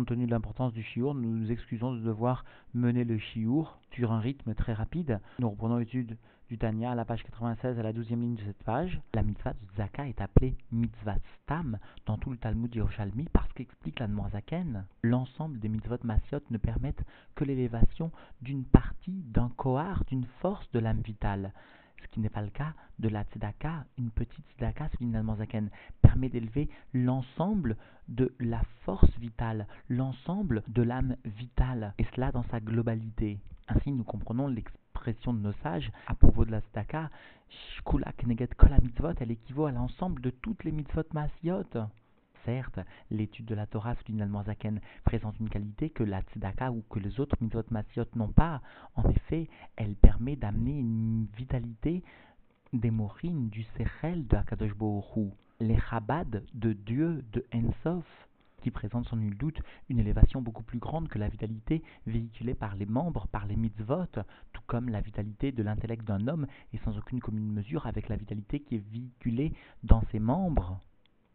Compte tenu de l'importance du chiour, nous nous excusons de devoir mener le chiour sur un rythme très rapide. Nous reprenons l'étude du Tanya à la page 96 à la 12e ligne de cette page. La mitzvah Zaka est appelée mitzvah stam dans tout le Talmud Yerushalmi parce qu'explique la Zaken. L'ensemble des mitzvot masiot ne permettent que l'élévation d'une partie, d'un kohar, d'une force de l'âme vitale ce qui n'est pas le cas de la tzedaka. Une petite tzedaka, c'est zaken, permet d'élever l'ensemble de la force vitale, l'ensemble de l'âme vitale, et cela dans sa globalité. Ainsi, nous comprenons l'expression de nos sages à propos de la tzedaka, shkula kol mitzvot, elle équivaut à l'ensemble de toutes les mitzvot masiot. Certes, l'étude de la Torah finalement Zaken présente une qualité que la Tzedaka ou que les autres mitzvot masiot n'ont pas. En effet, elle permet d'amener une vitalité des morines, du Sechel de Akadosh Hu, les Chabad de Dieu, de Ensof, qui présente sans nul doute une élévation beaucoup plus grande que la vitalité véhiculée par les membres, par les mitzvot, tout comme la vitalité de l'intellect d'un homme est sans aucune commune mesure avec la vitalité qui est véhiculée dans ses membres.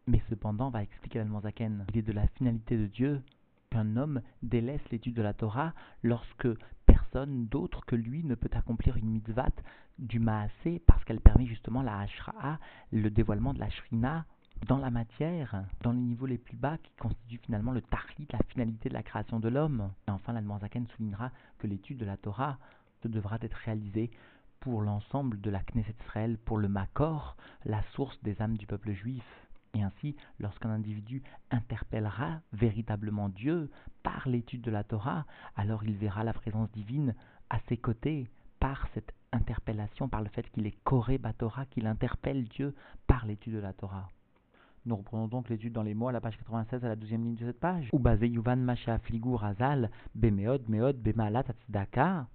Mais cependant, va expliquer Zaken, il est de la finalité de Dieu qu'un homme délaisse l'étude de la Torah lorsque personne d'autre que lui ne peut accomplir une mitzvah du Maasé parce qu'elle permet justement la Ashra'a, le dévoilement de la Shrina dans la matière, dans les niveaux les plus bas qui constituent finalement le Tahlit, la finalité de la création de l'homme. Et enfin, l'Admanzaken soulignera que l'étude de la Torah devra être réalisée pour l'ensemble de la Knesset Israël, pour le Makor, la source des âmes du peuple juif. Et ainsi, lorsqu'un individu interpellera véritablement Dieu par l'étude de la Torah, alors il verra la présence divine à ses côtés par cette interpellation, par le fait qu'il est Koré Torah, qu'il interpelle Dieu par l'étude de la Torah. Nous reprenons donc l'étude dans les mots à la page 96 à la 12e ligne de cette page. basé Yuvan Masha Fligur Azal Bemeod Meod Bemalat.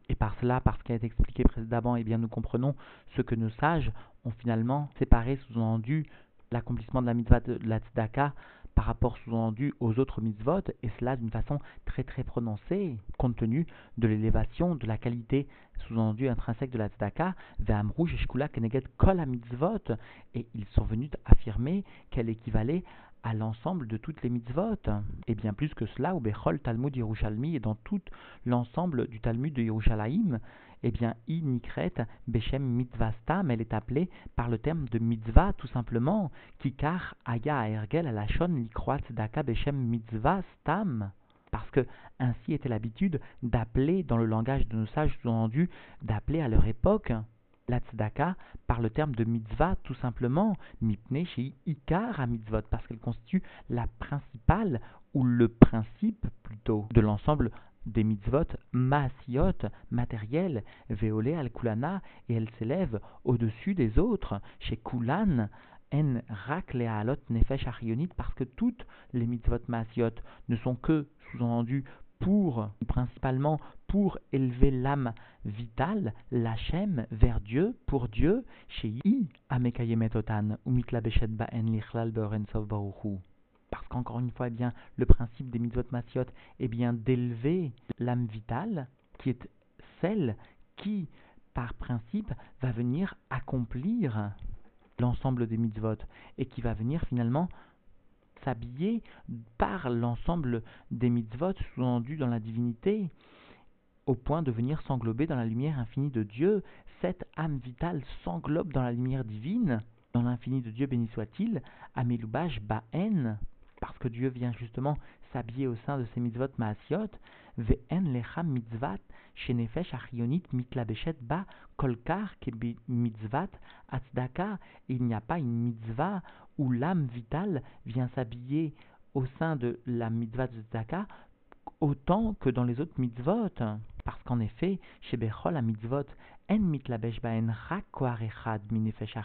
Et par cela, parce qu'il a été expliqué précédemment, eh bien nous comprenons ce que nos sages ont finalement séparé, sous-entendu, l'accomplissement de la mitzvah de la tzedaka par rapport sous-entendu aux autres mitzvot, et cela d'une façon très très prononcée, compte tenu de l'élévation, de la qualité sous-entendu intrinsèque de la tzedaka, rouge shkula keneget kol mitzvot, et ils sont venus affirmer qu'elle équivalait à l'ensemble de toutes les mitzvot, et bien plus que cela, au Bechol Talmud Yerushalmi et dans tout l'ensemble du Talmud de Yerushalayim, eh bien, i nikret bechem mitzvastam, elle est appelée par le terme de mitzvah tout simplement, kikar aya ergel alashon likroat daka bechem mitzvastam. Parce que ainsi était l'habitude d'appeler, dans le langage de nos sages d'appeler à leur époque la tzedaka par le terme de mitzvah tout simplement, mipne chez ikar à mitzvot, parce qu'elle constitue la principale ou le principe plutôt de l'ensemble des mitzvot maasiot, matérielles, véolé al kulana, et elle s'élève au-dessus des autres, chez kulan, en rak alot nefesh parce que toutes les mitzvot maasiot ne sont que, sous-entendu, pour, principalement pour élever l'âme vitale, l'Hachem, vers Dieu, pour Dieu, chez I, amekayemetotan, umitla ba'en lichlal baruchu parce qu'encore une fois, eh bien, le principe des mitzvot masiot est bien d'élever l'âme vitale, qui est celle qui, par principe, va venir accomplir l'ensemble des mitzvot et qui va venir finalement s'habiller par l'ensemble des mitzvot sous-endus dans la divinité, au point de venir s'englober dans la lumière infinie de Dieu. Cette âme vitale s'englobe dans la lumière divine, dans l'infini de Dieu, béni soit-il, Amelubash Ba'en, parce que Dieu vient justement s'habiller au sein de ces mitzvot maasiot, ve'en lecha mitzvat shenefesh achionit mitlabeshet ba kolkar ke mitzvat atzdaka. Il n'y a pas une mitzvah où l'âme vitale vient s'habiller au sein de la mitzvah de autant que dans les autres mitzvot. Parce qu'en effet, chez Bechol, la mitzvot, en mitlabesh baen minefesh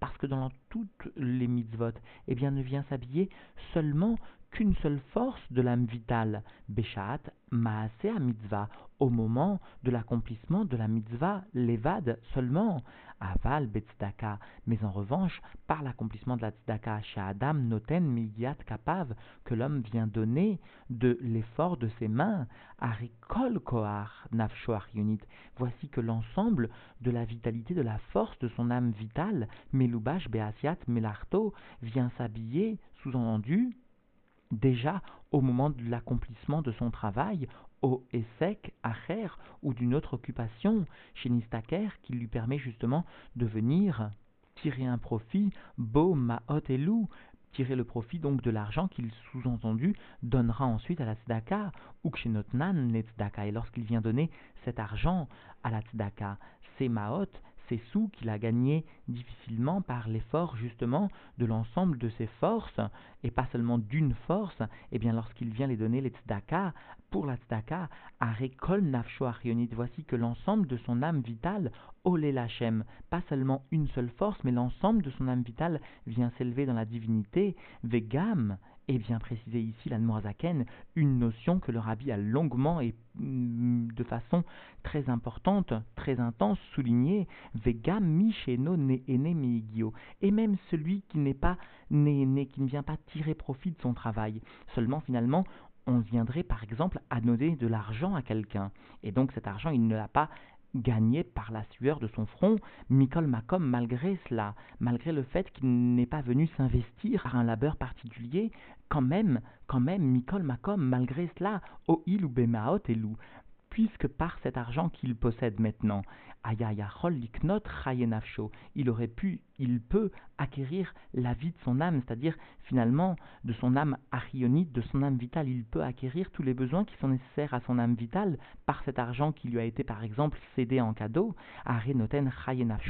Parce que dans toutes les mitzvot, eh bien, ne vient s'habiller seulement qu'une seule force de l'âme vitale, Beshat Maaseh mitzvah, au moment de l'accomplissement de la mitzvah, l'évade seulement, Aval Betzdaka, mais en revanche, par l'accomplissement de la tzedaka, Adam Noten Migyat Kapav, que l'homme vient donner de l'effort de ses mains, Arikol Kohar Nafsho Yunit, voici que l'ensemble de la vitalité, de la force de son âme vitale, Melubash Beasiat Melarto, vient s'habiller, sous-entendu, déjà au moment de l'accomplissement de son travail, au Essek, Acher, ou d'une autre occupation chez Nistaker qui lui permet justement de venir tirer un profit, beau, maot et loup, tirer le profit donc de l'argent qu'il sous-entendu donnera ensuite à la tzedaka, ou kshenotnan les tzedaka. Et lorsqu'il vient donner cet argent à la tzedaka, c'est maot, ces sous qu'il a gagnés difficilement par l'effort justement de l'ensemble de ses forces, et pas seulement d'une force, et eh bien lorsqu'il vient les donner les tzedaka, pour la tzedaka, à récol nafsho voici que l'ensemble de son âme vitale, olé lachem, pas seulement une seule force, mais l'ensemble de son âme vitale vient s'élever dans la divinité, vegam, et bien préciser ici la Zaken, une notion que le rabbi a longuement et mm, de façon très importante, très intense soulignée, Vega Micheno ne et même celui qui n'est pas né, qui ne vient pas tirer profit de son travail. Seulement finalement, on viendrait par exemple à donner de l'argent à quelqu'un, et donc cet argent il ne l'a pas gagné par la sueur de son front, Mikol Makom, malgré cela, malgré le fait qu'il n'est pas venu s'investir par un labeur particulier, quand même, quand même, Mikol Makom, malgré cela, O il ou Bemaot Elou, puisque par cet argent qu'il possède maintenant, il aurait pu, il peut acquérir la vie de son âme, c'est-à-dire finalement de son âme arionite, de son âme vitale, il peut acquérir tous les besoins qui sont nécessaires à son âme vitale par cet argent qui lui a été par exemple cédé en cadeau, Arenoten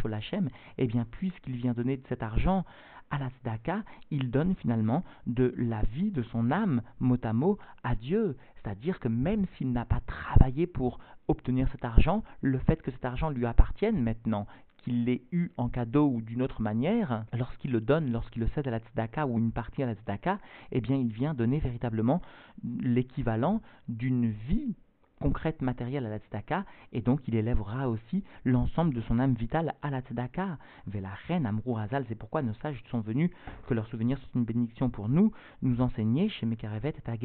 Lachem, et eh bien puisqu'il vient donner de cet argent à la tzedaka, il donne finalement de la vie de son âme, mot à mot, à Dieu. C'est-à-dire que même s'il n'a pas travaillé pour obtenir cet argent, le fait que cet argent lui appartienne maintenant, qu'il l'ait eu en cadeau ou d'une autre manière, lorsqu'il le donne, lorsqu'il le cède à la tzedaka ou une partie à la tzedaka, eh bien il vient donner véritablement l'équivalent d'une vie concrète matérielle à la tzedaka, et donc il élèvera aussi l'ensemble de son âme vitale à la tzedaka. la reine Amrou Hazal, c'est pourquoi nos sages sont venus, que leurs souvenirs sont une bénédiction pour nous, nous enseigner chez Mekarevet et à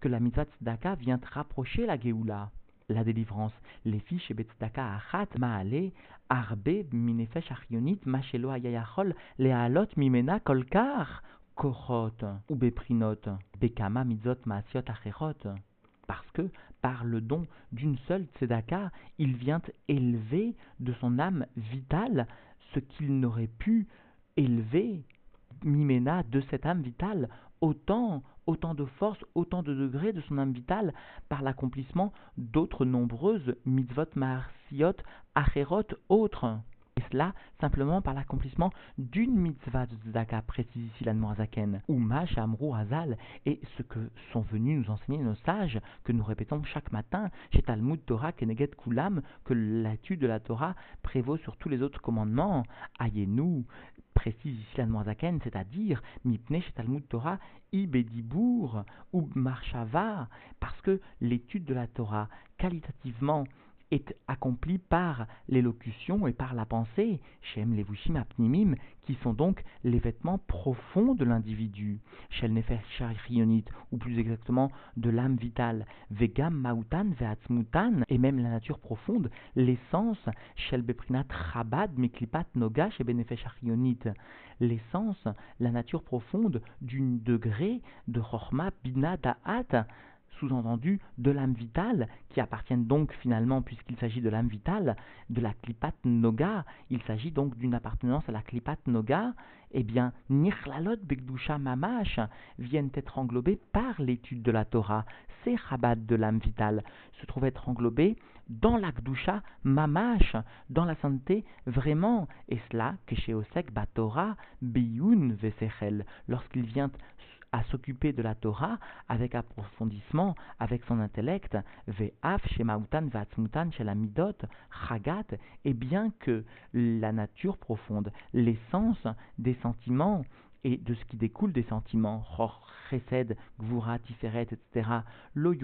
que la mitzvah tzedaka vient rapprocher la Geoula la délivrance. Les filles chez Betzdaka Achat, Maale, Arbe, Minefesh Achionit, Machelo Ayayachol, Lealot Mimena Kolkar, Korot, ou Beprinot, Bekama Mitzot Maasiot Acherot parce que par le don d'une seule tzedaka, il vient élever de son âme vitale ce qu'il n'aurait pu élever, mimena, de cette âme vitale, autant, autant de force, autant de degrés de son âme vitale par l'accomplissement d'autres nombreuses mitzvot marsiot, acherot, autres. Cela simplement par l'accomplissement d'une mitzvah de Tzedaka, précise ici l'Anmoazaken, ou Mash Amrou Hazal, et ce que sont venus nous enseigner nos sages, que nous répétons chaque matin, chez Talmud Torah Keneget Kulam, que l'étude de la Torah prévaut sur tous les autres commandements. Ayez-nous, précise ici l'Anmoazaken, c'est-à-dire Mipne chez Talmud Torah Ibedibour ou Marshava, parce que l'étude de la Torah, qualitativement, est accompli par l'élocution et par la pensée, Shem Levushim Apnimim, qui sont donc les vêtements profonds de l'individu, Shel Nefesh ou plus exactement de l'âme vitale, Vegam Mautan Veatzmutan, et même la nature profonde, l'essence, Shel Beprinat Chabad Miklipat Nogash et Benefesh l'essence, la nature profonde d'une degré de Chorma Bina Da'at, sous-entendu de l'âme vitale, qui appartiennent donc finalement, puisqu'il s'agit de l'âme vitale, de la klipat noga, il s'agit donc d'une appartenance à la klipat noga, eh bien, nirlalot begdusha mamash viennent être englobés par l'étude de la Torah. Ces rabat de l'âme vitale se trouvent être englobés dans la kdusha mamash, dans la sainteté vraiment, et cela que chez Osek Batora biyun vesechel, lorsqu'il vient à s'occuper de la Torah avec approfondissement, avec son intellect, ve'af shemautan vatzmutan midot chagat, et bien que la nature profonde, l'essence des sentiments, et de ce qui découle des sentiments, Chor, Chesed, Gvura, Tiferet, etc. Lo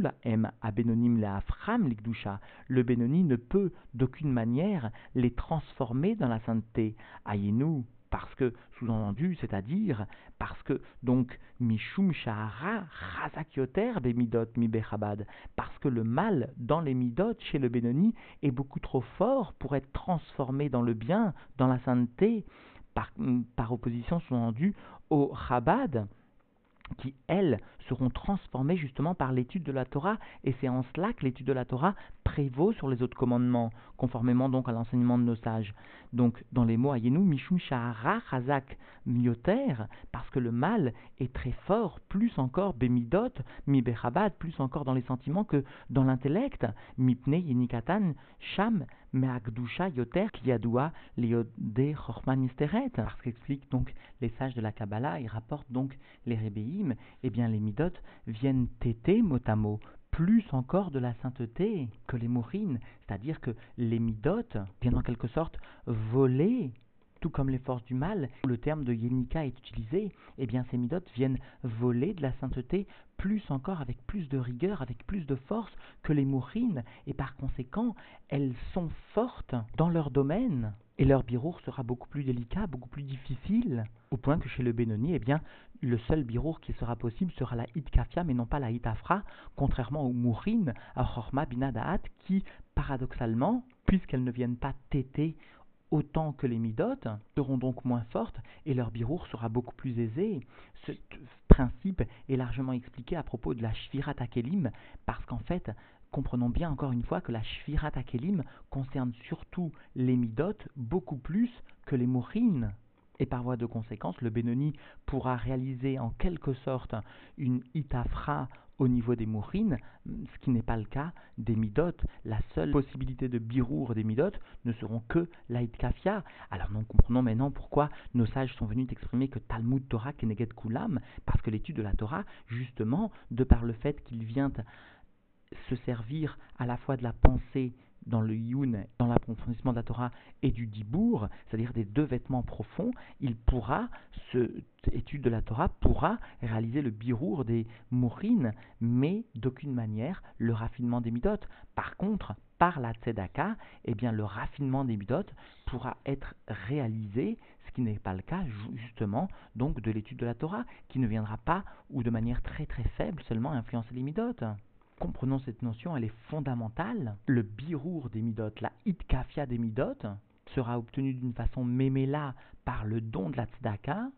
la em abenonim la afram l'ikdusha. Le Benoni ne peut d'aucune manière les transformer dans la sainteté. Ayenu, parce que, sous-entendu, c'est-à-dire, parce que, donc, Mishum Shahara Chazakyoter Bemidot Mibechabad, parce que le mal dans les Midot chez le Benoni est beaucoup trop fort pour être transformé dans le bien, dans la sainteté, par, par opposition, sous-entendu, au Chabad, qui, elles, seront transformées justement par l'étude de la Torah, et c'est en cela que l'étude de la Torah prévaut sur les autres commandements, conformément donc à l'enseignement de nos sages. Donc, dans les mots Ayenu, Mishum Shahara Chazak Myoter, parce que le mal est très fort, plus encore Bemidot, Mi Bechabad, plus encore dans les sentiments que dans l'intellect, Mipne Yenikatan Sham Yoter Kiyadua Liode Chorman Parce qu'explique donc les sages de la Kabbalah, ils rapportent donc les Rébéim, eh bien les Midot viennent téter mot à mot plus encore de la sainteté que les mourines, c'est-à-dire que les midotes viennent en quelque sorte voler tout comme les forces du mal, où le terme de Yenika est utilisé, eh bien ces midotes viennent voler de la sainteté plus encore, avec plus de rigueur, avec plus de force que les mourines, et par conséquent, elles sont fortes dans leur domaine, et leur birour sera beaucoup plus délicat, beaucoup plus difficile, au point que chez le Benoni, eh bien, le seul birour qui sera possible sera la Kafia, mais non pas la Afra, contrairement aux mourines, à Chorma Binadaat, qui, paradoxalement, puisqu'elles ne viennent pas téter autant que les midotes, seront donc moins fortes et leur birour sera beaucoup plus aisé. Ce principe est largement expliqué à propos de la Shvirat Akelim, parce qu'en fait, comprenons bien encore une fois que la Shvirat Akelim concerne surtout les midotes beaucoup plus que les mourines. Et par voie de conséquence, le Benoni pourra réaliser en quelque sorte une itafra au niveau des mourines, ce qui n'est pas le cas des midotes. La seule possibilité de birour des midotes ne seront que kafia. Alors nous comprenons maintenant pourquoi nos sages sont venus exprimer que Talmud Torah Keneget Kulam, parce que l'étude de la Torah, justement, de par le fait qu'il vient se servir à la fois de la pensée dans le Yun, dans l'approfondissement de la Torah et du Dibour, c'est-à-dire des deux vêtements profonds, il pourra, ce étude de la Torah pourra réaliser le birour des mourines, mais d'aucune manière le raffinement des midotes. Par contre, par la tzedaka, eh bien le raffinement des midotes pourra être réalisé, ce qui n'est pas le cas justement donc de l'étude de la Torah, qui ne viendra pas ou de manière très très faible seulement influencer les midotes comprenons cette notion, elle est fondamentale. Le birour des midotes, la hitkafia des midotes, sera obtenu d'une façon méméla par le don de la tzedaka.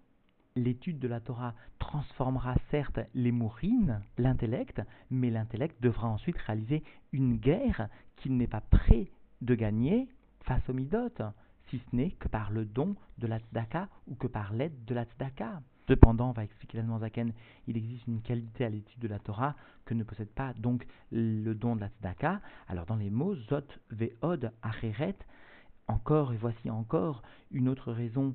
L'étude de la Torah transformera certes les mourines, l'intellect, mais l'intellect devra ensuite réaliser une guerre qu'il n'est pas prêt de gagner face aux midotes, si ce n'est que par le don de la tzedaka ou que par l'aide de la tzedaka. Cependant, va expliquer la Zaken, il existe une qualité à l'étude de la Torah que ne possède pas donc le don de la Tzedaka. Alors dans les mots Zot Ve'od Acheret, encore et voici encore une autre raison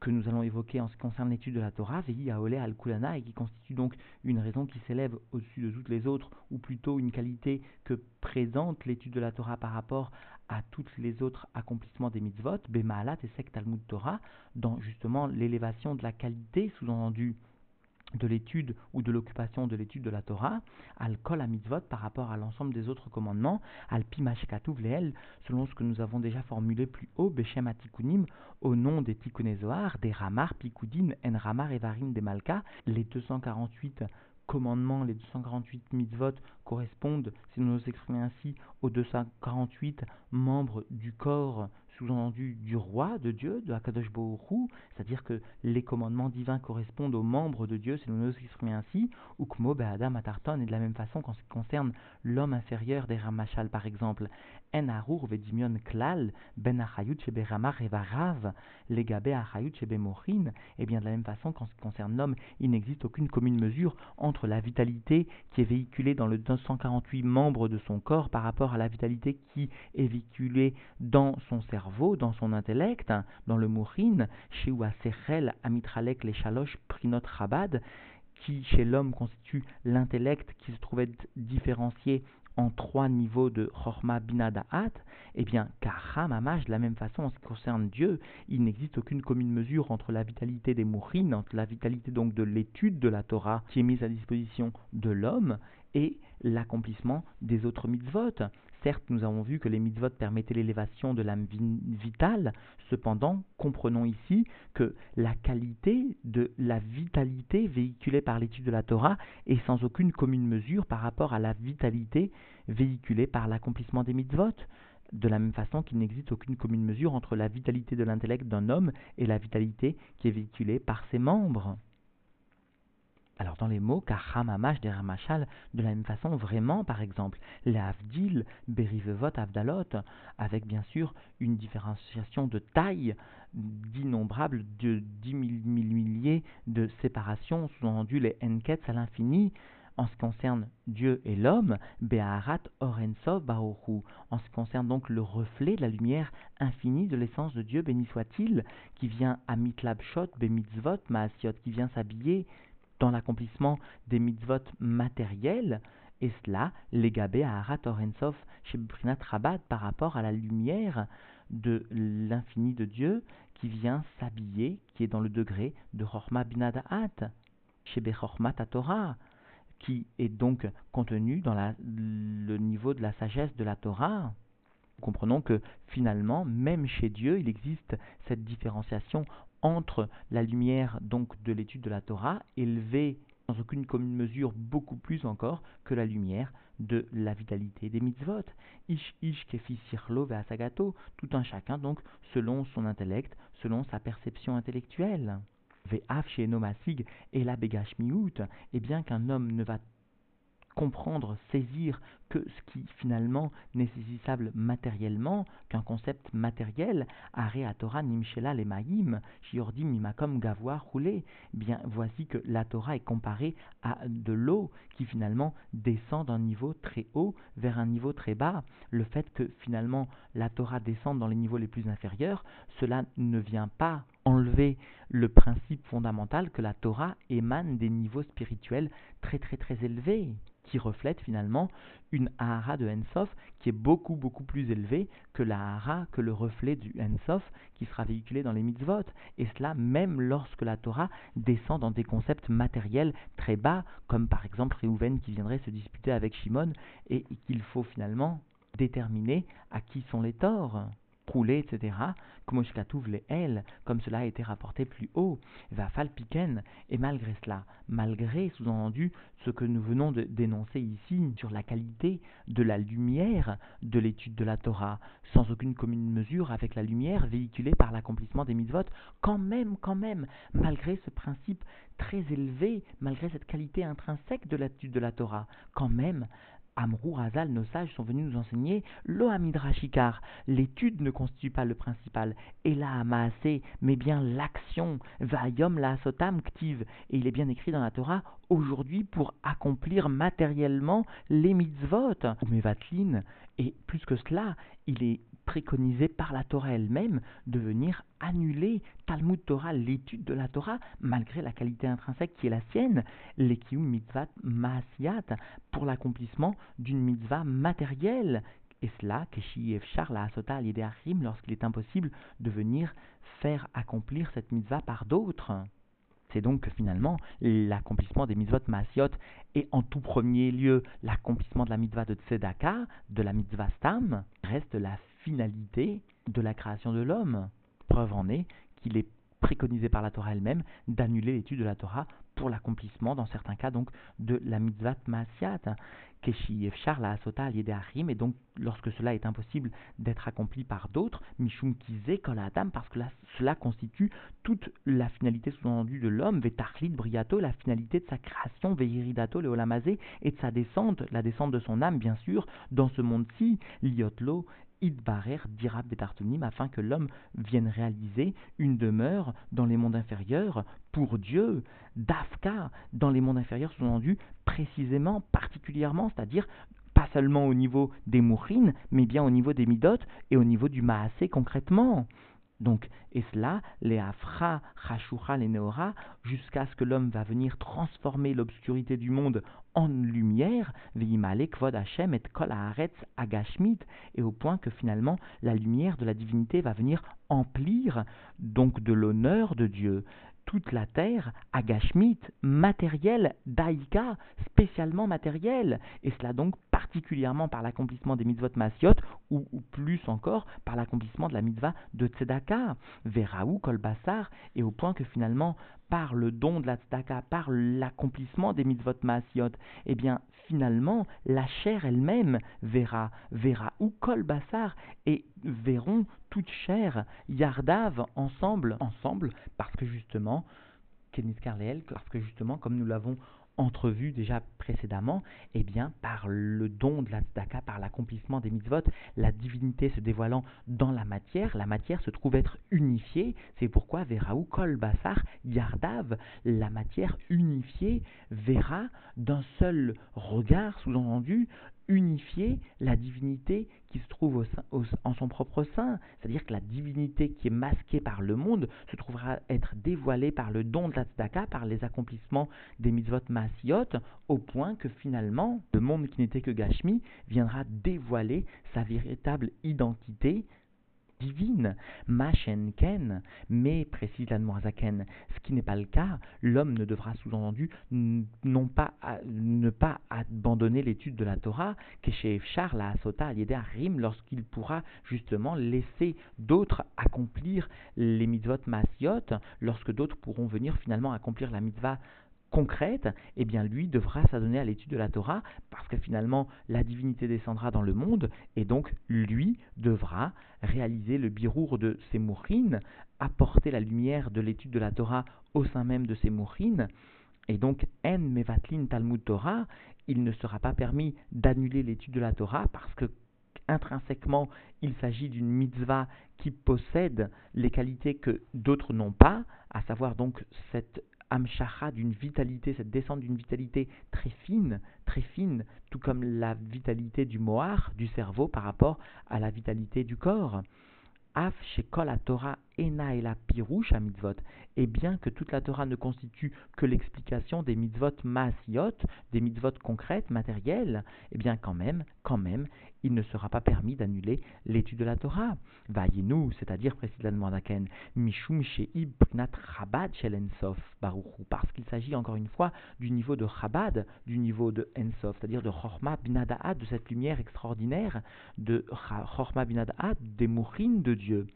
que nous allons évoquer en ce qui concerne l'étude de la Torah, Vehi Aole al Kulana, et qui constitue donc une raison qui s'élève au-dessus de toutes les autres, ou plutôt une qualité que présente l'étude de la Torah par rapport à tous les autres accomplissements des mitzvot, Bemaalat et Sek Talmud Torah, dans justement l'élévation de la qualité, sous-entendu de l'étude ou de l'occupation de l'étude de la Torah, al kol mitzvot par rapport à l'ensemble des autres commandements, al pimashkatuv leel, selon ce que nous avons déjà formulé plus haut, beshem atikunim, au nom des tikkunézoar, des ramar, pikudin, en ramar et varim des malka, les 248 commandements, les 248 mitzvot correspondent, si nous nous exprimons ainsi, aux 248 membres du corps sous-entendu du roi de Dieu, de Akadosh c'est-à-dire que les commandements divins correspondent aux membres de Dieu, si nous nous exprimons ainsi, ou Kmo Be'adam Atarton, et de la même façon qu'en ce qui concerne l'homme inférieur des Ramachal par exemple, En Arur Vedimion Klal, Ben Achayut Shebe Ramar Evarav, Legabe Achayut Shebe Morin, et bien de la même façon qu'en ce qui concerne l'homme, il n'existe aucune commune mesure entre la vitalité qui est véhiculée dans le 248 membres de son corps par rapport à la vitalité qui est véhiculée dans son cerveau dans son intellect, dans le Mourin, chez Ouaserel, Amitralek, les Chalosh, Prinot Rabad, qui chez l'homme constitue l'intellect qui se trouvait différencié en trois niveaux de Chorma Binadaat, eh bien, Kacha Mamash, de la même façon, en ce qui concerne Dieu, il n'existe aucune commune mesure entre la vitalité des mourines, entre la vitalité donc de l'étude de la Torah qui est mise à disposition de l'homme, et l'accomplissement des autres mitzvot. Certes, nous avons vu que les mitzvot permettaient l'élévation de l'âme vitale, cependant, comprenons ici que la qualité de la vitalité véhiculée par l'étude de la Torah est sans aucune commune mesure par rapport à la vitalité véhiculée par l'accomplissement des mitzvot. De la même façon qu'il n'existe aucune commune mesure entre la vitalité de l'intellect d'un homme et la vitalité qui est véhiculée par ses membres. Alors dans les mots, car Hamamash Ramachal, de la même façon, vraiment, par exemple, les Avdil, Berivevot, Avdalot, avec bien sûr une différenciation de taille d'innombrables, de dix mille, milliers de séparations, sous-entendu les Enkets à l'infini, en ce qui concerne Dieu et l'homme, Be'arat Orensov Baoru, en ce qui concerne donc le reflet de la lumière infinie de l'essence de Dieu, béni soit-il, qui vient à Mitlabshot, Bemitzvot, Maasiot, qui vient s'habiller dans l'accomplissement des mitzvot matériels, et cela, l'égabé à Arat Orensov chez Brinat Rabat par rapport à la lumière de l'infini de Dieu qui vient s'habiller, qui est dans le degré de Chorma Binadaat, chez Bechorma Torah, qui est donc contenu dans le niveau de la sagesse de la Torah. Comprenons que finalement, même chez Dieu, il existe cette différenciation entre la lumière donc de l'étude de la Torah, élevée sans aucune commune mesure, beaucoup plus encore que la lumière de la vitalité des mitzvot. Ish ish kefi sirlo asagato, tout un chacun donc selon son intellect, selon sa perception intellectuelle. Ve'af chez nomasig et la begashmiut, et bien qu'un homme ne va comprendre, saisir que ce qui finalement nécessitable matériellement, qu'un concept matériel, Are Torah nimshela le maïm, shiordim mimakom gavoir roulé, bien voici que la Torah est comparée à de l'eau qui finalement descend d'un niveau très haut vers un niveau très bas. Le fait que finalement la Torah descende dans les niveaux les plus inférieurs, cela ne vient pas enlever le principe fondamental que la Torah émane des niveaux spirituels très très très élevés qui reflète finalement une Ahara de Ensof qui est beaucoup beaucoup plus élevée que la Ahara, que le reflet du Ensof qui sera véhiculé dans les mitzvot. Et cela même lorsque la Torah descend dans des concepts matériels très bas, comme par exemple Réhouven qui viendrait se disputer avec Shimon et qu'il faut finalement déterminer à qui sont les torts rouler, etc., comme cela a été rapporté plus haut, va falpiken, et malgré cela, malgré sous-entendu ce que nous venons de dénoncer ici sur la qualité de la lumière de l'étude de la Torah, sans aucune commune mesure avec la lumière véhiculée par l'accomplissement des mitzvot, quand même, quand même, malgré ce principe très élevé, malgré cette qualité intrinsèque de l'étude de la Torah, quand même, Amrou, Razal, nos sages sont venus nous enseigner l'Ohamidrashikar. L'étude ne constitue pas le principal. Et la Amaase, mais bien l'action. Vayom la Sotam Ktiv. Et il est bien écrit dans la Torah aujourd'hui pour accomplir matériellement les mitzvot. Ou Mevatlin. Et plus que cela, il est préconisé par la Torah elle-même de venir annuler Talmud Torah, l'étude de la Torah, malgré la qualité intrinsèque qui est la sienne, l'Ekium Mitzvah Maasiat, pour l'accomplissement d'une mitzvah matérielle. Et cela, Keshi Efshar la Asota al lorsqu'il est impossible de venir faire accomplir cette mitzvah par d'autres. C'est donc que finalement, l'accomplissement des mitzvot maasiot et en tout premier lieu l'accomplissement de la mitzvah de tzedaka, de la mitzvah stam, reste la finalité de la création de l'homme. Preuve en est qu'il est préconisé par la Torah elle-même d'annuler l'étude de la Torah pour l'accomplissement, dans certains cas, donc, de la mitzvah maasiat, keshi la asota al harim, et donc, lorsque cela est impossible d'être accompli par d'autres, mishum kize kol adam, parce que cela constitue toute la finalité sous-entendue de l'homme, vetarlit briato, la finalité de sa création, veiridato le olamazé, et de sa descente, la descente de son âme, bien sûr, dans ce monde-ci, liotlo, Idbarer dirab betartonim afin que l'homme vienne réaliser une demeure dans les mondes inférieurs pour Dieu, d'Afka dans les mondes inférieurs sous-entendu précisément, particulièrement, c'est-à-dire pas seulement au niveau des mourines, mais bien au niveau des midot et au niveau du maasé concrètement. Donc, et cela, les afra, rachura, les neora, jusqu'à ce que l'homme va venir transformer l'obscurité du monde en lumière, et kol agashmit, et au point que finalement la lumière de la divinité va venir emplir donc de l'honneur de Dieu. Toute la terre, agashmit, matériel, daïka, spécialement matériel, et cela donc particulièrement par l'accomplissement des mitzvot masiot, ou, plus encore par l'accomplissement de la mitzvah de tzedaka, veraou kolbassar, et au point que finalement, par le don de la tzedaka, par l'accomplissement des mitzvot masiot, eh bien finalement, la chair elle-même verra, verra ou kolbassar, et verront toute chair, yardav, ensemble, ensemble, parce que justement, Kenizkar Leel, parce que justement, comme nous l'avons entrevu déjà précédemment, eh bien, par le don de la tzedaka, par l'accomplissement des mitzvot, la divinité se dévoilant dans la matière, la matière se trouve être unifiée. C'est pourquoi Veraou Kol Basar Yardav, la matière unifiée, verra d'un seul regard, sous-entendu, unifier la divinité qui se trouve en son propre sein. C'est-à-dire que la divinité qui est masquée par le monde se trouvera être dévoilée par le don de la tzedaka, par les accomplissements des mitzvot maasiot, au point que finalement, le monde qui n'était que Gashmi viendra dévoiler sa véritable identité divine, Machenken, mais précise l'Admorazaken, ce qui n'est pas le cas, l'homme ne devra sous-entendu non pas ne pas abandonner l'étude de la Torah, que chez Efchar la Asota Rim, lorsqu'il pourra justement laisser d'autres accomplir les mitzvot masiot, lorsque d'autres pourront venir finalement accomplir la mitzvah concrète, eh bien lui devra s'adonner à l'étude de la Torah parce que finalement la divinité descendra dans le monde et donc lui devra réaliser le birour de ses mourines, apporter la lumière de l'étude de la Torah au sein même de ses mourines. Et donc, en mevatlin Talmud Torah, il ne sera pas permis d'annuler l'étude de la Torah parce que intrinsèquement, il s'agit d'une mitzvah qui possède les qualités que d'autres n'ont pas, à savoir donc cette amshacha d'une vitalité, cette descente d'une vitalité très fine, très fine, tout comme la vitalité du mohar, du cerveau, par rapport à la vitalité du corps. Af shekol Torah ena et mitzvot. Et bien que toute la Torah ne constitue que l'explication des mitzvot maasiot, des mitzvot concrètes, matérielles, et bien quand même, quand même, il ne sera pas permis d'annuler l'étude de la Torah. Vayinu, c'est-à-dire précisément d'Aken, Mishum Sheib Pnat Chabad Shel Ensof Baruchu, parce qu'il s'agit encore une fois du niveau de Chabad, du niveau de Ensof, c'est-à-dire de Chorma Binadaad, de cette lumière extraordinaire, de Chorma Binadaad, des mourines de Dieu.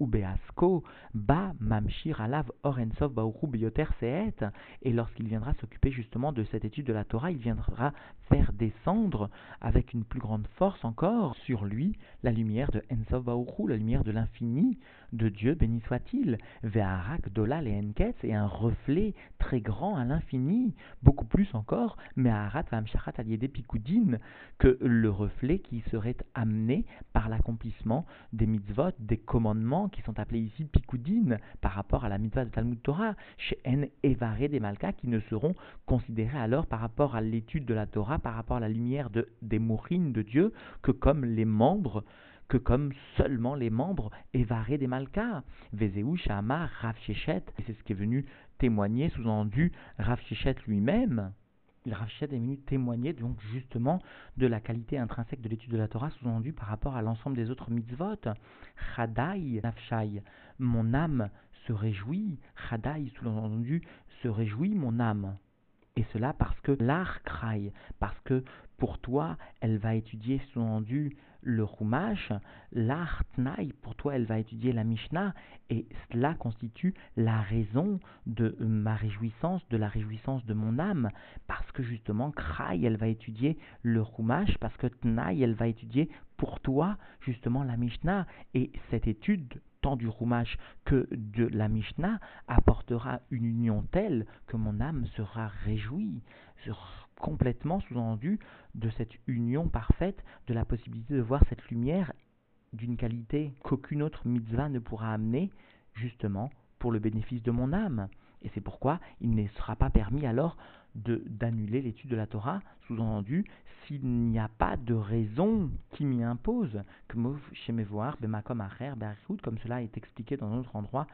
Ubeasko, Ba Mamshir Alav Orensov Baoru Beyoter Seet. Et lorsqu'il viendra s'occuper justement de cette étude de la Torah, il viendra faire descendre avec une plus grande force encore sur lui la lumière de Ensov Baoru, la lumière de l'infini de Dieu, béni soit-il. Ve'arak Dolal et Enketz et un reflet très grand à l'infini, beaucoup plus encore, mais Aharat Vamsharat Aliede Pikoudin, que le reflet qui serait amené par l'accomplissement des mitzvot, des commandements qui sont appelés ici Pikoudin par rapport à la mitzvah de Talmud Torah, chez En Evaré des Malkas, qui ne seront considérés alors par rapport à l'étude de la Torah, par rapport à la lumière de, des mourines de Dieu, que comme les membres que comme seulement les membres évarés des Malkas. Vezeu, Shama, Rav Shechet, et c'est ce qui est venu témoigner, sous-entendu, Rav lui-même, Rachet est venu témoigner donc justement de la qualité intrinsèque de l'étude de la Torah sous-entendu par rapport à l'ensemble des autres mitzvot. Chadai nafshai, mon âme se réjouit. Chadai sous-entendu se réjouit mon âme. Et cela parce que l'art craille, parce que pour toi, elle va étudier sous-entendu le Chumash, l'art pour toi, elle va étudier la Mishnah, et cela constitue la raison de ma réjouissance, de la réjouissance de mon âme, parce que justement, Krai, elle va étudier le Chumash, parce que Tnaï, elle va étudier pour toi, justement, la Mishnah, et cette étude tant du Chumash que de la Mishnah apportera une union telle que mon âme sera réjouie, complètement sous-entendu de cette union parfaite, de la possibilité de voir cette lumière d'une qualité qu'aucune autre mitzvah ne pourra amener, justement pour le bénéfice de mon âme. Et c'est pourquoi il ne sera pas permis alors d'annuler l'étude de la Torah, sous-entendu, s'il n'y a pas de raison qui m'y impose, comme comme cela est expliqué dans un autre endroit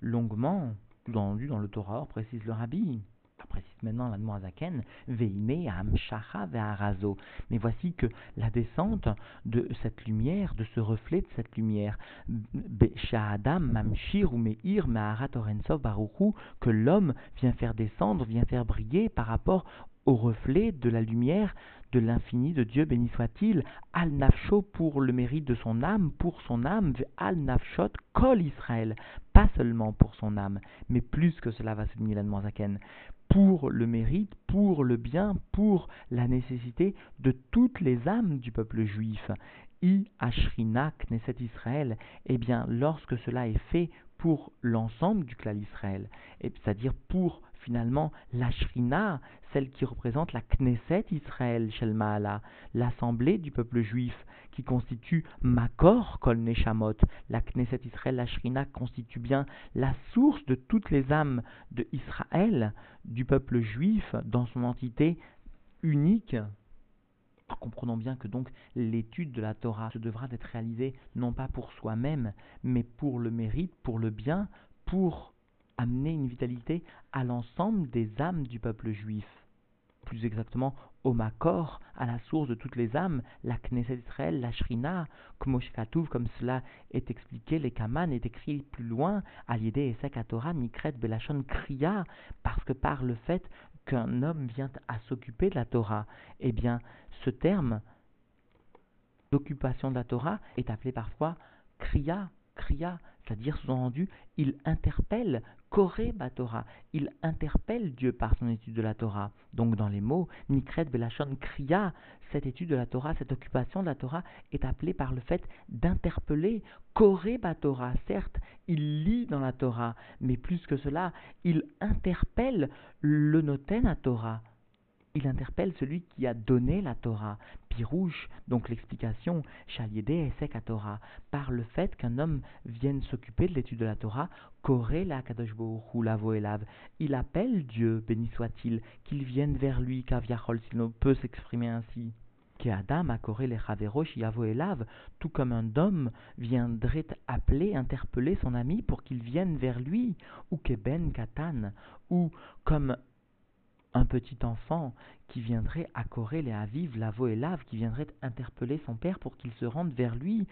longuement, sous-entendu dans le Torah, précise le Rabbi précise maintenant la Zaken, Veime, Amshacha, Ve'arazo. Mais voici que la descente de cette lumière, de ce reflet de cette lumière, Shahadam, Mamshir Meir, que l'homme vient faire descendre, vient faire briller par rapport au reflet de la lumière de l'infini de Dieu, béni soit-il, al nafsho pour le mérite de son âme, pour son âme, al nafshot kol Israël, pas seulement pour son âme, mais plus que cela va souligner la Zaken, pour le mérite, pour le bien, pour la nécessité de toutes les âmes du peuple juif. I Ashrina Knesset Israël, eh bien, lorsque cela est fait pour l'ensemble du clan Israël, c'est-à-dire pour finalement la Shrina, celle qui représente la Knesset Israël Shelmaala, l'assemblée du peuple juif, qui constitue Makor Kol Neshamot. La Knesset Israël, la Shrina, constitue bien la source de toutes les âmes de Israël, du peuple juif, dans son entité unique. Comprenons bien que donc l'étude de la Torah se devra d'être réalisée non pas pour soi-même, mais pour le mérite, pour le bien, pour amener une vitalité à l'ensemble des âmes du peuple juif. Plus exactement, au Makor, à la source de toutes les âmes, la Knesset Israël, la Shrina, comme cela est expliqué, les Kaman est écrit plus loin, à l'idée Torah, Nikret Belachon Kriya, parce que par le fait qu'un homme vient à s'occuper de la Torah, eh bien, ce terme d'occupation de la Torah est appelé parfois Kriya, Kriya, c'est-à-dire sous-entendu, il interpelle Koré Torah, il interpelle Dieu par son étude de la Torah. Donc dans les mots, Nikret Belachon Kriya, cette étude de la Torah, cette occupation de la Torah est appelée par le fait d'interpeller Koré Torah. Certes, il lit dans la Torah, mais plus que cela, il interpelle le Noten à Torah il interpelle celui qui a donné la Torah. Pirouche, donc l'explication, Chaliede et Torah, par le fait qu'un homme vienne s'occuper de l'étude de la Torah, Koré la Kadosh Lavo. Il appelle Dieu, béni soit-il, qu'il vienne vers lui, Kaviachol, s'il ne peut s'exprimer ainsi. Que Adam a coré les Chaverosh Yavo tout comme un homme viendrait appeler, interpeller son ami pour qu'il vienne vers lui, ou que Ben Katan, ou comme un petit enfant qui viendrait accorer les aviv, lavo et lave, qui viendrait interpeller son père pour qu'il se rende vers lui,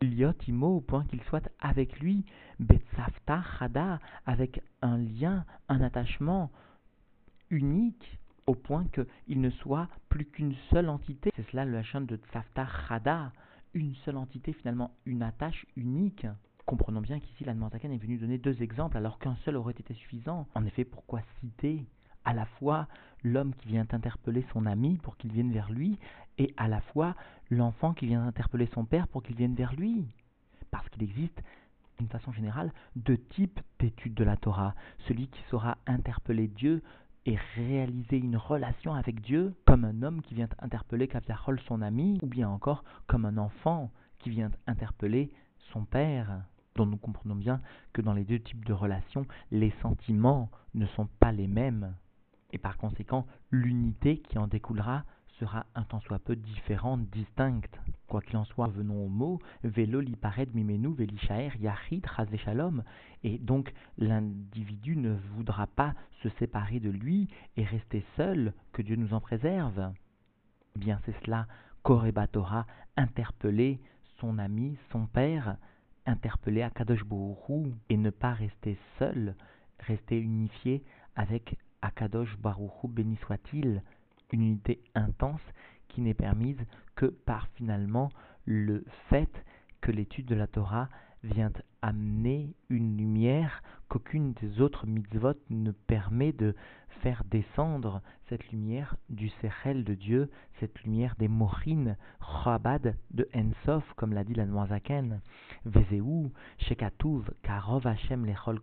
Liotimo, au point qu'il soit avec lui, Betsafta Chada, avec un lien, un attachement unique, au point qu'il ne soit plus qu'une seule entité. C'est cela le Hachem de Tsafta Chada, une seule entité, finalement, une attache unique. Comprenons bien qu'ici, la est venu donner deux exemples, alors qu'un seul aurait été suffisant. En effet, pourquoi citer à la fois l'homme qui vient interpeller son ami pour qu'il vienne vers lui, et à la fois l'enfant qui vient interpeller son père pour qu'il vienne vers lui. Parce qu'il existe, d'une façon générale, deux types d'études de la Torah. Celui qui saura interpeller Dieu et réaliser une relation avec Dieu, comme un homme qui vient interpeller Kaviachol son ami, ou bien encore comme un enfant qui vient interpeller son père dont nous comprenons bien que dans les deux types de relations, les sentiments ne sont pas les mêmes et par conséquent l'unité qui en découlera sera un tant soit peu différente, distincte. Quoi qu'il en soit, venons au mot, velo lipared mimenu velishaer yachid shalom. Et donc l'individu ne voudra pas se séparer de lui et rester seul, que Dieu nous en préserve. Eh bien c'est cela, Koreba Torah, interpeller son ami, son père, interpeller Akadosh Bohru et ne pas rester seul, rester unifié avec Akadosh Baruchou, béni soit-il, une unité intense qui n'est permise que par finalement le fait que l'étude de la Torah vient amener une lumière qu'aucune des autres mitzvot ne permet de faire descendre. Cette lumière du Sechel de Dieu, cette lumière des Mochines, Chabad de Ensof, comme l'a dit la Vezeu, Shekatuv, Karov Hashem lechol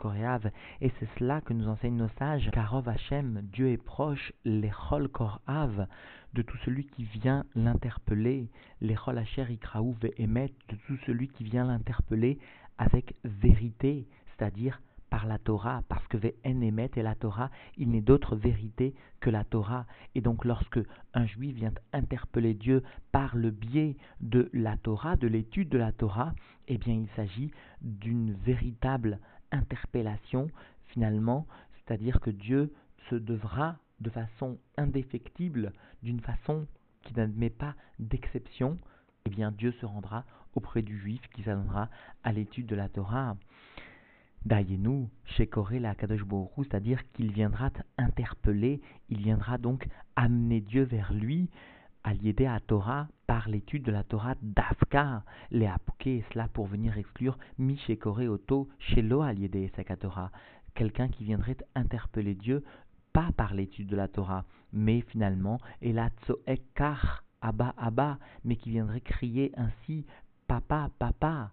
et c'est cela que nous enseignent nos sages, Karov Hashem, Dieu est proche, lechol korav, de tout celui qui vient l'interpeller, lechol Asher ikraou emet, de tout celui qui vient l'interpeller avec vérité, c'est-à-dire par la Torah, parce que Ve'en et la Torah, il n'est d'autre vérité que la Torah. Et donc lorsque un juif vient interpeller Dieu par le biais de la Torah, de l'étude de la Torah, eh bien il s'agit d'une véritable interpellation finalement, c'est-à-dire que Dieu se devra de façon indéfectible, d'une façon qui n'admet pas d'exception, eh bien Dieu se rendra auprès du juif qui s'adonnera à l'étude de la Torah. Dayenu, Shekoré la Kadosh c'est-à-dire qu'il viendra interpeller, il viendra donc amener Dieu vers lui, l'aider à Torah par l'étude de la Torah d'Afka, les et cela pour venir exclure Mi Shekoré Oto, Shelo l'aider Torah, quelqu'un qui viendrait interpeller Dieu pas par l'étude de la Torah, mais finalement, la Abba Abba, mais qui viendrait crier ainsi Papa, Papa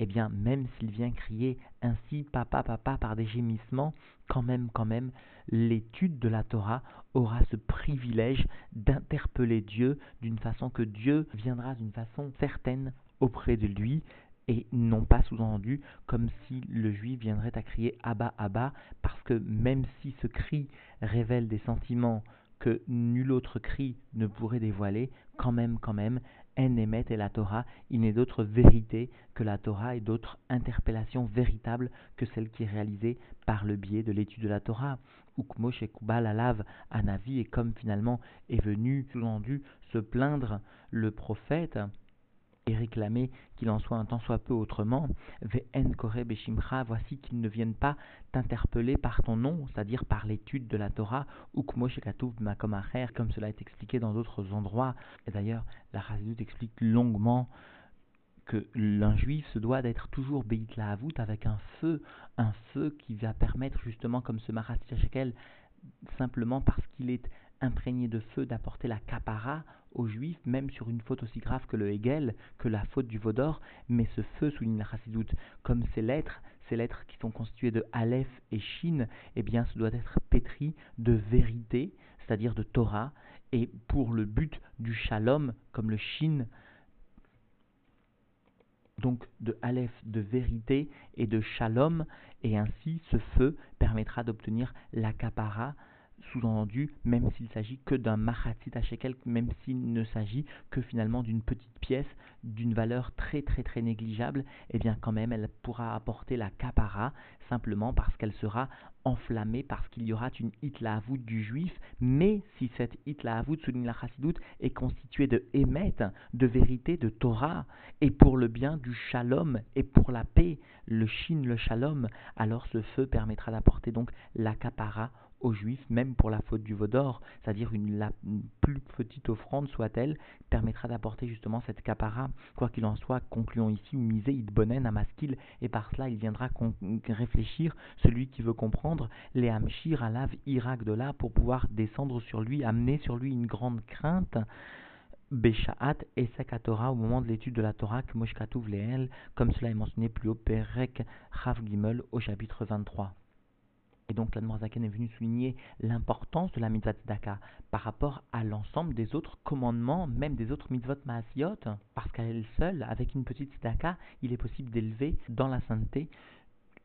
eh bien, même s'il vient crier ainsi papa, papa par des gémissements, quand même, quand même, l'étude de la Torah aura ce privilège d'interpeller Dieu d'une façon que Dieu viendra d'une façon certaine auprès de lui et non pas sous-entendu comme si le juif viendrait à crier Abba, Abba, parce que même si ce cri révèle des sentiments que nul autre cri ne pourrait dévoiler, quand même, quand même, En Emet et la Torah, il n'est d'autre vérité que la Torah et d'autres interpellations véritables que celle qui est réalisée par le biais de l'étude de la Torah. Ukmosh et Kubal Alav Anavi, et comme finalement est venu, sous-entendu, se plaindre le prophète, et réclamer qu'il en soit un tant soit peu autrement, Ve'en Kore voici qu'ils ne viennent pas t'interpeller par ton nom, c'est-à-dire par l'étude de la Torah, ou comme cela est expliqué dans d'autres endroits. Et d'ailleurs, la Chassidut explique longuement que l'un juif se doit d'être toujours Beit Lahavut avec un feu, un feu qui va permettre justement, comme ce Marat simplement parce qu'il est imprégné de feu d'apporter la capara aux juifs, même sur une faute aussi grave que le Hegel, que la faute du Vaudor, mais ce feu, souligne la Chassidoute, comme ces lettres, ces lettres qui sont constituées de Aleph et Shin, eh bien, ce doit être pétri de vérité, c'est-à-dire de Torah, et pour le but du Shalom, comme le Shin, donc de Aleph de vérité et de Shalom, et ainsi ce feu permettra d'obtenir la capara sous-entendu, même s'il s'agit que d'un mahatit à shekel, même s'il ne s'agit que finalement d'une petite pièce d'une valeur très très très négligeable, eh bien quand même elle pourra apporter la capara simplement parce qu'elle sera enflammée, parce qu'il y aura une hitlaavout du juif, mais si cette hitlaavout, souligne la chassidoute, est constituée de émet, de vérité, de Torah, et pour le bien du shalom, et pour la paix, le shin, le shalom, alors ce feu permettra d'apporter donc la capara aux Juifs, même pour la faute du Vaudor, c'est-à-dire une, la plus petite offrande soit-elle, permettra d'apporter justement cette capara. Quoi qu'il en soit, concluons ici, ou misé idbonen à maskil, et par cela il viendra réfléchir, celui qui veut comprendre, les hamshir alav irak de là, pour pouvoir descendre sur lui, amener sur lui une grande crainte. Beshaat et Torah au moment de l'étude de la Torah que Moshkatouv comme cela est mentionné plus haut, Perek Rav Gimel au chapitre 23. Et donc l'Admorzaken est venu souligner l'importance de la mitzvah tzedaka par rapport à l'ensemble des autres commandements, même des autres mitzvot maasiot, parce qu'à elle seule, avec une petite tzedaka, il est possible d'élever dans la sainteté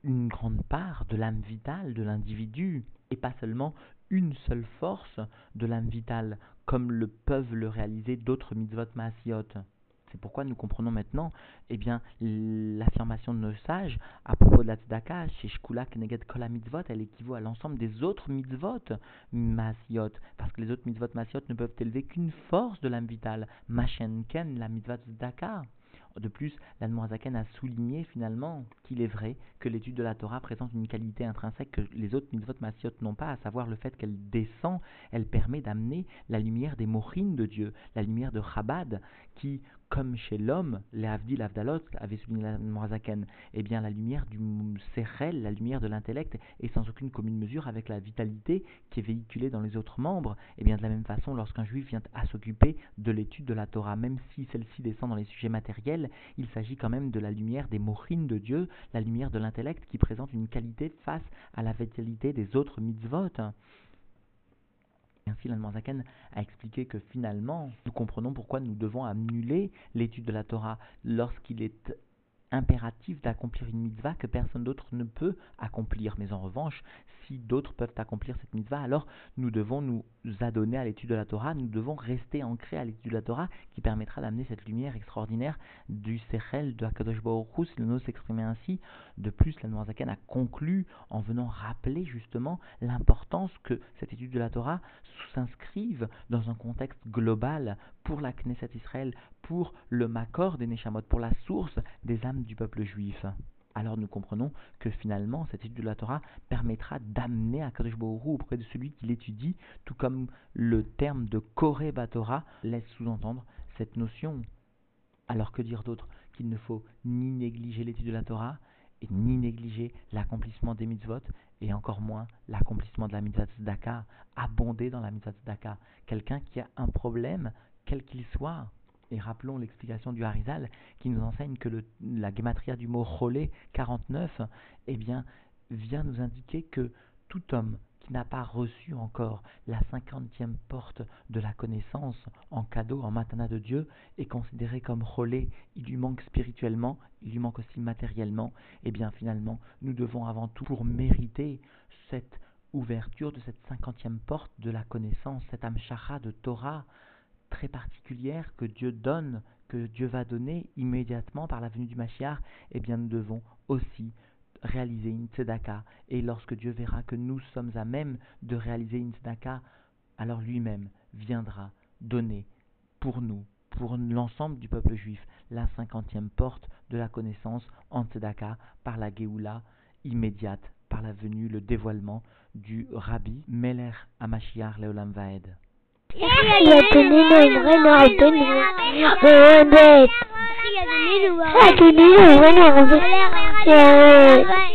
une grande part de l'âme vitale de l'individu, et pas seulement une seule force de l'âme vitale, comme le peuvent le réaliser d'autres mitzvot maasiot. C'est pourquoi nous comprenons maintenant eh bien, l'affirmation de nos sages à propos de la tzedaka, chez Shkula Keneged Kol mitzvot, elle équivaut à l'ensemble des autres mitzvot masiot, parce que les autres mitzvot masiot ne peuvent élever qu'une force de l'âme vitale, Mashenken, la mitzvah tzedaka. De plus, l'Admorazaken a souligné finalement qu'il est vrai que l'étude de la Torah présente une qualité intrinsèque que les autres mitzvot massiot n'ont pas, à savoir le fait qu'elle descend, elle permet d'amener la lumière des mochines de Dieu, la lumière de Chabad, qui, comme chez l'homme, les Avdil Avdalot avait souligné l'Admorazaken, eh bien la lumière du Sechel, la lumière de l'intellect, est sans aucune commune mesure avec la vitalité qui est véhiculée dans les autres membres. Eh bien de la même façon, lorsqu'un juif vient à s'occuper de l'étude de la Torah, même si celle-ci descend dans les sujets matériels, il s'agit quand même de la lumière des mochines de Dieu, la lumière de l'intellect qui présente une qualité face à la vitalité des autres mitzvot. Ainsi, l'Anne a expliqué que finalement, nous comprenons pourquoi nous devons annuler l'étude de la Torah lorsqu'il est impératif d'accomplir une mitzvah que personne d'autre ne peut accomplir. Mais en revanche, si d'autres peuvent accomplir cette mitzvah, alors nous devons nous adonner à l'étude de la Torah, nous devons rester ancrés à l'étude de la Torah qui permettra d'amener cette lumière extraordinaire du Sechel de Hakadosh Baruch Hu, si nous s'exprimer ainsi. De plus, la Noirzakan a conclu en venant rappeler justement l'importance que cette étude de la Torah s'inscrive dans un contexte global pour la Knesset Israël, pour le Makor des Neshamot, pour la source des âmes du peuple juif alors nous comprenons que finalement cette étude de la Torah permettra d'amener à Kadosh auprès de celui qui l'étudie, tout comme le terme de Koreba Torah laisse sous-entendre cette notion. Alors que dire d'autre qu'il ne faut ni négliger l'étude de la Torah, ni négliger l'accomplissement des mitzvot, et encore moins l'accomplissement de la mitzvah tzedaka, abonder dans la mitzvah tzedaka. Quelqu'un qui a un problème, quel qu'il soit, Et rappelons l'explication du Harizal qui nous enseigne que la gématria du mot cholé 49 eh bien, vient nous indiquer que tout homme qui n'a pas reçu encore la cinquantième porte de la connaissance en cadeau, en matana de Dieu, est considéré comme relais, il lui manque spirituellement, il lui manque aussi matériellement, et eh bien finalement, nous devons avant tout, pour mériter cette ouverture de cette cinquantième porte de la connaissance, cette amshara de Torah très particulière que Dieu donne, que Dieu va donner immédiatement par la venue du Mashiach, eh bien nous devons aussi réaliser une tzedaka. Et lorsque Dieu verra que nous sommes à même de réaliser une tzedaka, alors lui-même viendra donner pour nous, pour l'ensemble du peuple juif, la cinquantième porte de la connaissance en tzedaka par la Géoula immédiate, par la venue, le dévoilement du Rabbi Meler Amashiach Leolam Vaed. Hey,